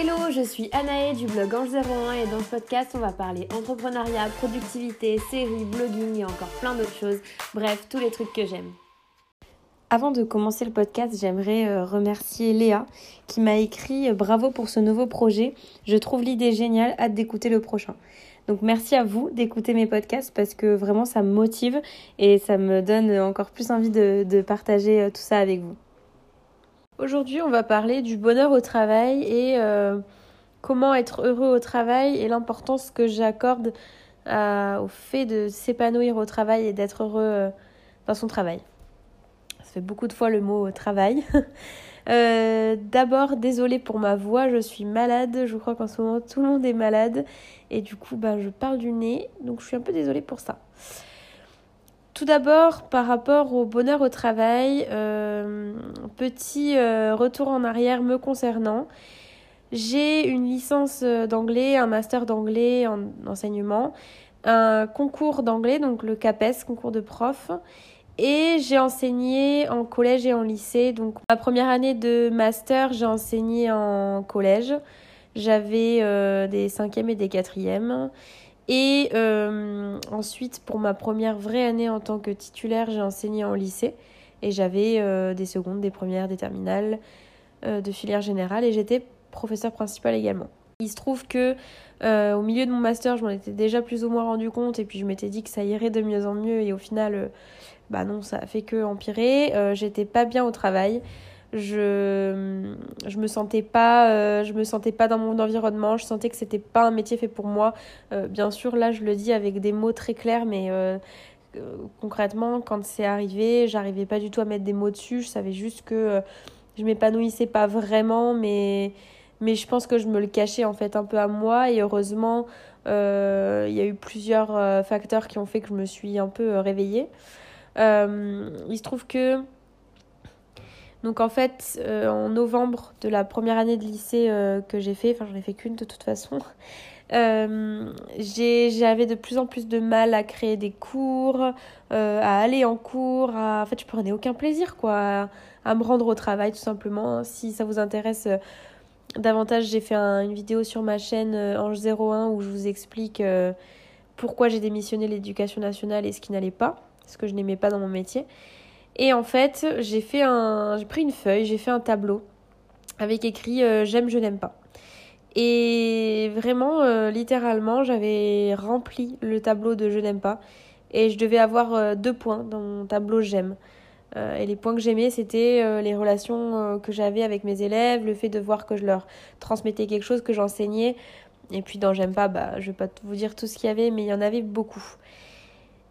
Hello, je suis Anaë du blog Ange 01 et dans ce podcast on va parler entrepreneuriat, productivité, séries, blogging et encore plein d'autres choses. Bref, tous les trucs que j'aime. Avant de commencer le podcast, j'aimerais euh, remercier Léa qui m'a écrit euh, bravo pour ce nouveau projet. Je trouve l'idée géniale, hâte d'écouter le prochain. Donc merci à vous d'écouter mes podcasts parce que vraiment ça me motive et ça me donne encore plus envie de, partager euh, tout ça avec vous. Aujourd'hui on va parler du bonheur au travail et comment être heureux au travail et l'importance que j'accorde au fait de s'épanouir au travail et d'être heureux dans son travail. Ça fait beaucoup de fois le mot travail. Euh, d'abord, désolée pour ma voix, je suis malade. Je crois qu'en ce moment, tout le monde est malade. Et du coup, ben, je parle du nez. Donc, je suis un peu désolée pour ça. Tout d'abord, par rapport au bonheur au travail, euh, petit euh, retour en arrière me concernant. J'ai une licence d'anglais, un master d'anglais en enseignement, un concours d'anglais, donc le CAPES, concours de prof, et j'ai enseigné en collège et en lycée. Donc ma première année de master, j'ai enseigné en collège. J'avais euh, des cinquièmes et des quatrièmes. Et euh, ensuite, pour ma première vraie année en tant que titulaire, j'ai enseigné en lycée. Et j'avais euh, des secondes, des premières, des terminales de filière générale. Et j'étais professeur principal également. Il se trouve que au milieu de mon master, je m'en étais déjà plus ou moins rendu compte. Et puis je m'étais dit que ça irait de mieux en mieux. Et au final bah non, ça a fait que empirer. Euh, j'étais pas bien au travail. Je je me sentais pas euh, je me sentais pas dans mon environnement, je sentais que c'était pas un métier fait pour moi. Euh, bien sûr, là je le dis avec des mots très clairs mais concrètement quand c'est arrivé, j'arrivais pas du tout à mettre des mots dessus, je savais juste que je m'épanouissais pas vraiment mais mais je pense que je me le cachais en fait un peu à moi et heureusement il y a eu plusieurs facteurs qui ont fait que je me suis un peu réveillée. Euh, il se trouve que donc en fait, euh, en novembre de la première année de lycée euh, que j'ai fait, enfin j'en ai fait qu'une de toute façon, euh, j'avais de plus en plus de mal à créer des cours, à aller en cours, à... en fait je prenais aucun plaisir quoi, à, me rendre au travail tout simplement. Si ça vous intéresse davantage, j'ai fait une vidéo sur ma chaîne Ange 01 où je vous explique pourquoi j'ai démissionné l'éducation nationale et ce qui n'allait pas ce que je n'aimais pas dans mon métier. Et en fait, j'ai fait un, j'ai pris une feuille, j'ai fait un tableau avec écrit euh, j'aime, je n'aime pas. Et vraiment, euh, littéralement, j'avais rempli le tableau de je n'aime pas. Et je devais avoir euh, deux points dans mon tableau j'aime. et les points que j'aimais, c'était les relations que j'avais avec mes élèves, le fait de voir que je leur transmettais quelque chose, que j'enseignais. Et puis dans j'aime pas, bah, je vais pas vous dire tout ce qu'il y avait, mais il y en avait beaucoup.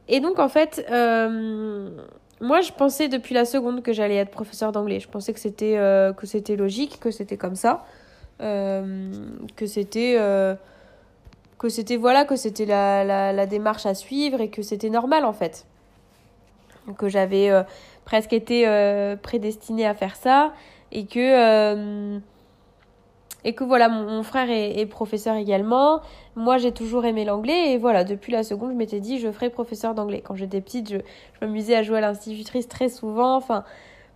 Et donc, en fait, moi, je pensais depuis la seconde que j'allais être professeur d'anglais. Je pensais que c'était euh, que c'était logique, que c'était comme ça, euh, que c'était que c'était voilà, que c'était la, la, la, démarche à suivre et que c'était normal en fait, que j'avais presque été prédestinée à faire ça et que et que voilà, mon, frère est, professeur également. Moi, j'ai toujours aimé l'anglais et voilà, depuis la seconde, je m'étais dit je ferai professeur d'anglais. Quand j'étais petite, je, m'amusais à jouer à l'institutrice très souvent. Enfin,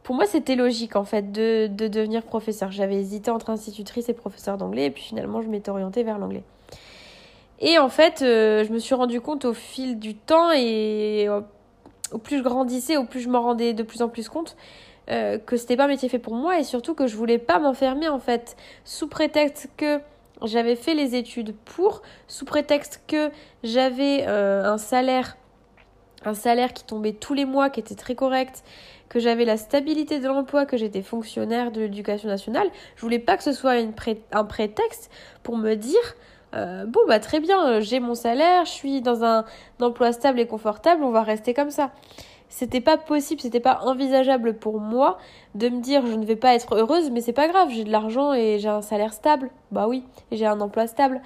pour moi, c'était logique en fait de, de devenir professeur. J'avais hésité entre institutrice et professeur d'anglais et puis finalement, je m'étais orientée vers l'anglais. Et en fait, euh, je me suis rendu compte au fil du temps et au plus je grandissais, au plus je m'en rendais de plus en plus compte euh, que c'était pas un métier fait pour moi et surtout que je voulais pas m'enfermer en fait sous prétexte que j'avais fait les études pour sous prétexte que j'avais euh, un salaire un salaire qui tombait tous les mois qui était très correct que j'avais la stabilité de l'emploi que j'étais fonctionnaire de l'éducation nationale je voulais pas que ce soit un prétexte pour me dire euh, bon bah très bien j'ai mon salaire je suis dans un emploi stable et confortable on va rester comme ça c'était pas possible, c'était pas envisageable pour moi de me dire je ne vais pas être heureuse, mais c'est pas grave, j'ai de l'argent et j'ai un salaire stable. Bah oui, j'ai un emploi stable.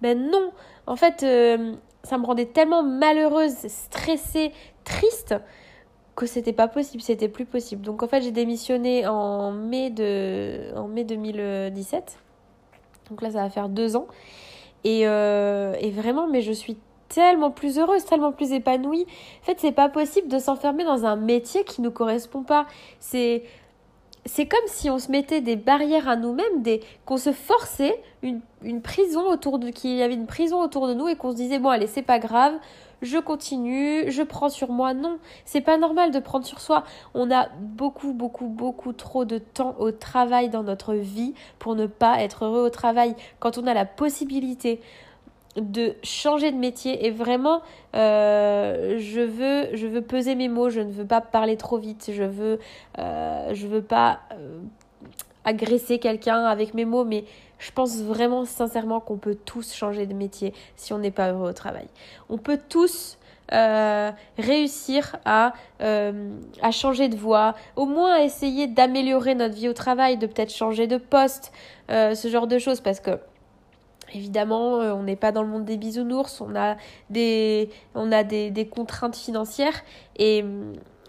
Mais non, en fait, euh, ça me rendait tellement malheureuse, stressée, triste que c'était pas possible, c'était plus possible. Donc en fait, j'ai démissionné en mai de mai 2017. Donc là, ça va faire deux ans. Et, euh, et vraiment, mais je suis tellement plus heureuse, tellement plus épanouie. En fait, c'est pas possible de s'enfermer dans un métier qui ne correspond pas. C'est c'est comme si on se mettait des barrières à nous-mêmes, des qu'on se forçait une, une prison autour de qu'il y avait une prison autour de nous et qu'on se disait bon allez c'est pas grave, je continue, je prends sur moi. Non, c'est pas normal de prendre sur soi. On a beaucoup, beaucoup, beaucoup trop de temps au travail dans notre vie pour ne pas être heureux au travail. Quand on a la possibilité de changer de métier et vraiment euh, je veux peser mes mots je ne veux pas parler trop vite je veux euh, veux pas euh, agresser quelqu'un avec mes mots mais je pense vraiment sincèrement qu'on peut tous changer de métier si on n'est pas heureux au travail. On peut tous réussir à, à changer de voie, au moins essayer d'améliorer notre vie au travail, de peut-être changer de poste, ce genre de choses, parce que Évidemment, euh, on n'est pas dans le monde des bisounours, on a des, on a des, contraintes financières. Et,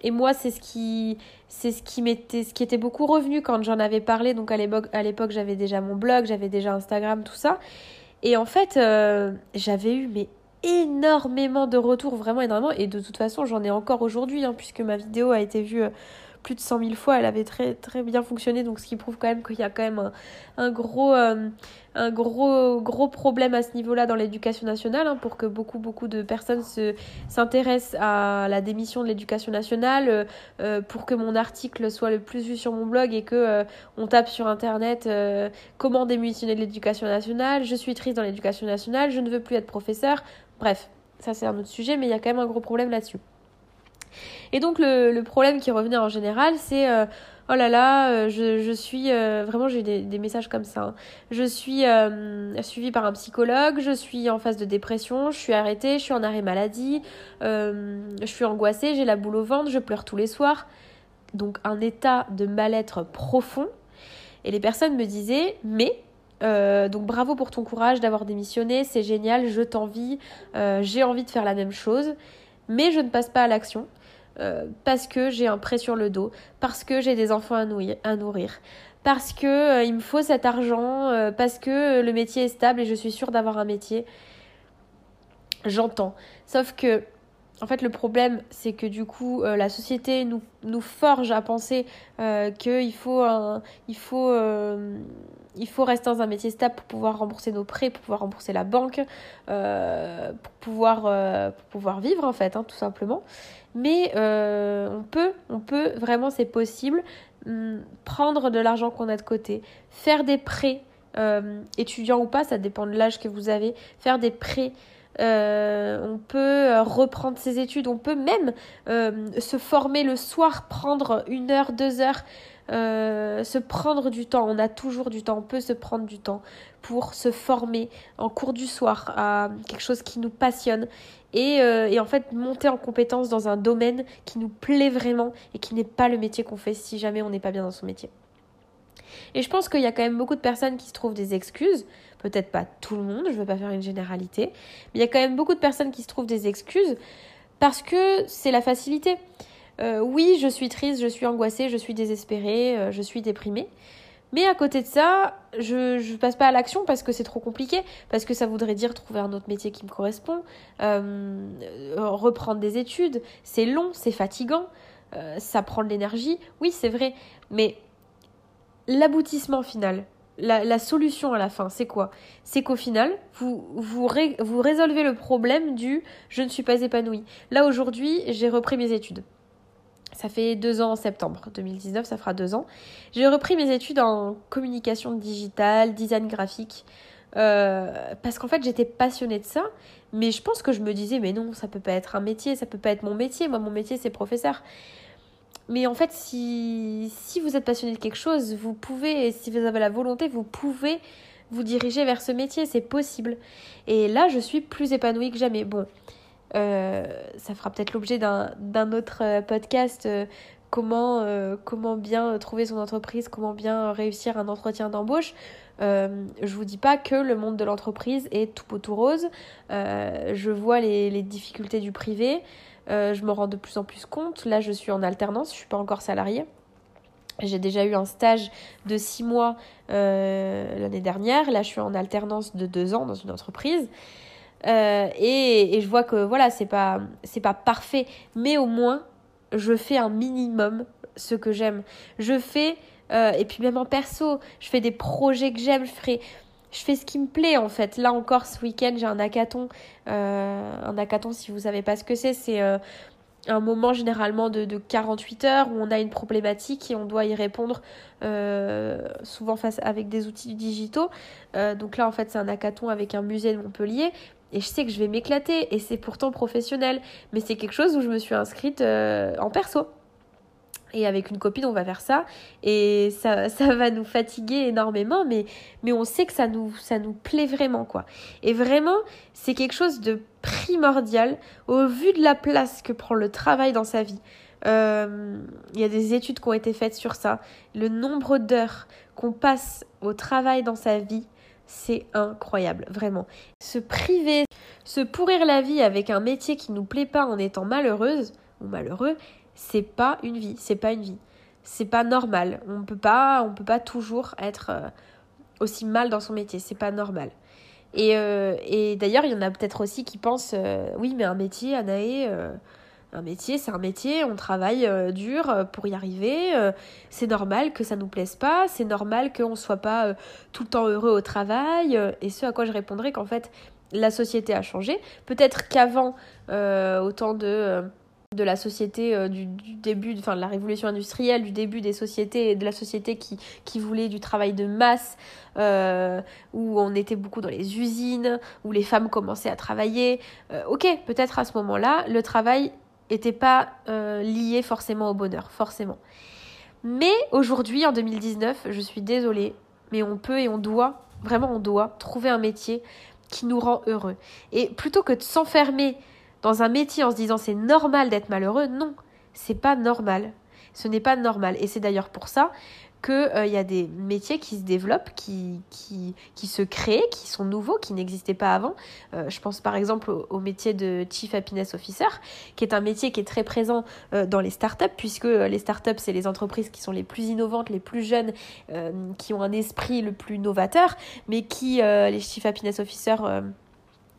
moi c'est ce qui c'est ce qui m'était ce était beaucoup revenu quand j'en avais parlé. Donc à l'époque à j'avais déjà mon blog, j'avais déjà Instagram tout ça. Et en fait euh, j'avais eu mais énormément de retours vraiment énormément. Et de toute façon j'en ai encore aujourd'hui hein, puisque ma vidéo a été vue euh, plus de 100 000 fois, elle avait très, très bien fonctionné, donc ce qui prouve quand même qu'il y a quand même un, gros, euh, gros, problème à ce niveau-là dans l'éducation nationale, hein, pour que beaucoup, beaucoup de personnes se, s'intéressent à la démission de l'éducation nationale, euh, euh, pour que mon article soit le plus vu sur mon blog et que on tape sur Internet comment démissionner de l'éducation nationale, je suis triste dans l'éducation nationale, je ne veux plus être professeur, bref. Ça, c'est un autre sujet, mais il y a quand même un gros problème là-dessus. Et donc le, problème qui revenait en général, c'est euh, oh là là, euh, je, suis euh, vraiment j'ai des, messages comme ça. Hein. Je suis suivie par un psychologue, je suis en phase de dépression, je suis arrêtée, je suis en arrêt maladie, je suis angoissée, j'ai la boule au ventre, je pleure tous les soirs. Donc un état de mal-être profond. Et les personnes me disaient mais donc bravo pour ton courage d'avoir démissionné, c'est génial, je t'envie, j'ai envie de faire la même chose, mais je ne passe pas à l'action. Euh, parce que j'ai un prêt sur le dos, parce que j'ai des enfants à nourrir, parce que euh, il me faut cet argent, euh, parce que le métier est stable et je suis sûre d'avoir un métier. J'entends. Sauf que, en fait, le problème, c'est que du coup, la société nous, forge à penser qu'il il faut il faut rester dans un métier stable pour pouvoir rembourser nos prêts, pour pouvoir rembourser la banque, pour, pouvoir, pour pouvoir vivre en fait, hein, tout simplement. Mais euh, on peut, on peut, vraiment c'est possible, hmm, prendre de l'argent qu'on a de côté, faire des prêts, euh, étudiants ou pas, ça dépend de l'âge que vous avez, faire des prêts. Euh, on peut reprendre ses études, on peut même se former le soir, prendre une heure, deux heures, se prendre du temps. On a toujours du temps, on peut se prendre du temps pour se former en cours du soir à quelque chose qui nous passionne euh, et, en fait monter en compétence dans un domaine qui nous plaît vraiment et qui n'est pas le métier qu'on fait si jamais on n'est pas bien dans son métier. Et je pense qu'il y a quand même beaucoup de personnes qui se trouvent des excuses, peut-être pas tout le monde, je ne veux pas faire une généralité, mais il y a quand même beaucoup de personnes qui se trouvent des excuses parce que c'est la facilité. Euh, oui, je suis triste, je suis angoissée, je suis désespérée, euh, je suis déprimée. Mais à côté de ça, je ne passe pas à l'action parce que c'est trop compliqué, parce que ça voudrait dire trouver un autre métier qui me correspond, euh, reprendre des études, c'est long, c'est fatigant, ça prend de l'énergie, oui c'est vrai, mais l'aboutissement final, la, solution à la fin, c'est quoi? C'est qu'au final, vous, vous, résolvez le problème du je ne suis pas épanouie. Là aujourd'hui, j'ai repris mes études. Ça fait deux ans en septembre 2019, ça fera deux ans. J'ai repris mes études en communication digitale, design graphique, euh, parce qu'en fait j'étais passionnée de ça, mais je pense que je me disais mais non, ça peut pas être un métier, ça peut pas être mon métier. Moi, mon métier c'est professeur. Mais en fait, si, si vous êtes passionné de quelque chose, vous pouvez, si vous avez la volonté, vous pouvez vous diriger vers ce métier, c'est possible. Et là, je suis plus épanouie que jamais. Bon, euh, ça fera peut-être l'objet d'un autre euh, podcast. Euh, comment, comment bien trouver son entreprise, comment bien réussir un entretien d'embauche. Euh, je vous dis pas que le monde de l'entreprise est tout beau tout rose. je vois les, difficultés du privé. je me rends de plus en plus compte. Là, je suis en alternance, je suis pas encore salariée. J'ai déjà eu un stage de six mois l'année dernière. Là, je suis en alternance de deux ans dans une entreprise. Euh, et, et, je vois que voilà, c'est pas, c'est pas parfait, mais au moins, je fais un minimum ce que j'aime. Je fais et puis même en perso, je fais des projets que j'aime, je ferai je fais ce qui me plaît en fait. Là encore, ce week-end, j'ai un hackathon. un hackathon, si vous savez pas ce que c'est, c'est un moment généralement de, de, 48 heures où on a une problématique et on doit y répondre euh, souvent face avec des outils digitaux. Euh, donc là en fait c'est un hackathon avec un musée de Montpellier et je sais que je vais m'éclater et c'est pourtant professionnel mais c'est quelque chose où je me suis inscrite euh, en perso. Et avec une copine, on va faire ça. Et ça, ça va nous fatiguer énormément, mais, mais on sait que ça nous, ça nous plaît vraiment, quoi. Et vraiment, c'est quelque chose de primordial au vu de la place que prend le travail dans sa vie. Euh, il y a des études qui ont été faites sur ça. Le nombre d'heures qu'on passe au travail dans sa vie, c'est incroyable, vraiment. Se priver, se pourrir la vie avec un métier qui nous plaît pas en étant malheureuse ou malheureux, c'est pas une vie, c'est pas une vie. C'est pas normal. On peut pas, on peut pas toujours être euh, aussi mal dans son métier, c'est pas normal. Et, euh, et d'ailleurs, il y en a peut-être aussi qui pensent euh, oui, mais un métier, Anaé, un métier, c'est un métier, on travaille dur pour y arriver, c'est normal que ça nous plaise pas, c'est normal qu'on soit pas tout le temps heureux au travail. et ce à quoi je répondrais qu'en fait, la société a changé. Peut-être qu'avant, autant de de la société euh, du, début, enfin de la révolution industrielle, du début des sociétés, de la société qui, qui voulait du travail de masse, euh, où on était beaucoup dans les usines, où les femmes commençaient à travailler. Euh, ok, peut-être à ce moment-là, le travail n'était pas lié forcément au bonheur, forcément. Mais aujourd'hui, en 2019, je suis désolée, mais on peut et on doit, vraiment on doit, trouver un métier qui nous rend heureux. Et plutôt que de s'enfermer dans un métier en se disant c'est normal d'être malheureux, non, c'est pas normal. Ce n'est pas normal. Et c'est d'ailleurs pour ça qu'il euh, y a des métiers qui se développent, qui, qui, qui, se créent, qui sont nouveaux, qui n'existaient pas avant. Euh, je pense par exemple au, métier de Chief Happiness Officer, qui est un métier qui est très présent euh, dans les startups, puisque les startups, c'est les entreprises qui sont les plus innovantes, les plus jeunes, qui ont un esprit le plus novateur, mais qui, les Chief Happiness Officer,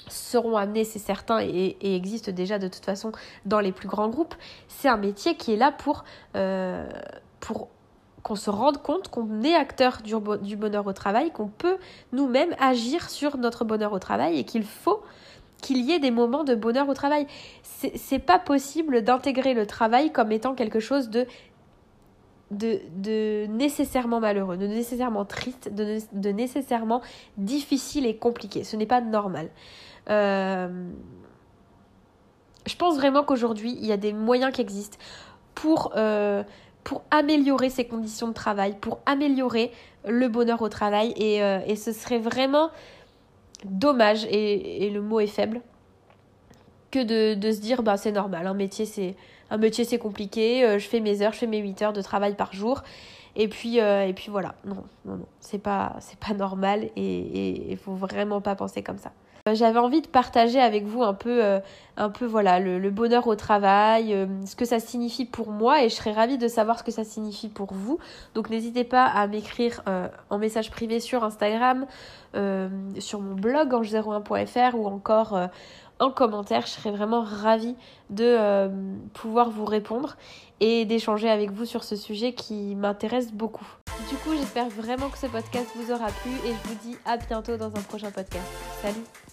seront amenés, c'est certain, et, existent déjà de toute façon dans les plus grands groupes. C'est un métier qui est là pour, euh, pour qu'on se rende compte qu'on est acteur du, bonheur au travail, qu'on peut nous-mêmes agir sur notre bonheur au travail et qu'il faut qu'il y ait des moments de bonheur au travail. C'est pas possible d'intégrer le travail comme étant quelque chose de de, de, nécessairement malheureux, de nécessairement triste, de, de nécessairement difficile et compliqué. Ce n'est pas normal. Euh, je pense vraiment qu'aujourd'hui, il y a des moyens qui existent pour, euh, pour améliorer ces conditions de travail, pour améliorer le bonheur au travail. Et, euh, et ce serait vraiment dommage, et, et, le mot est faible, que de, de se dire bah, c'est normal, un métier c'est un métier c'est compliqué, je fais mes heures, je fais mes 8 heures de travail par jour. Et puis, et puis voilà, non, non, non, c'est pas, c'est pas normal et il faut vraiment pas penser comme ça. Euh, j'avais envie de partager avec vous un peu, euh, un peu voilà, le, bonheur au travail, euh, ce que ça signifie pour moi et je serais ravie de savoir ce que ça signifie pour vous. Donc n'hésitez pas à m'écrire en message privé sur Instagram, sur mon blog ange01.fr ou encore en commentaire. Je serais vraiment ravie de pouvoir vous répondre et d'échanger avec vous sur ce sujet qui m'intéresse beaucoup. Du coup, j'espère vraiment que ce podcast vous aura plu et je vous dis à bientôt dans un prochain podcast. Salut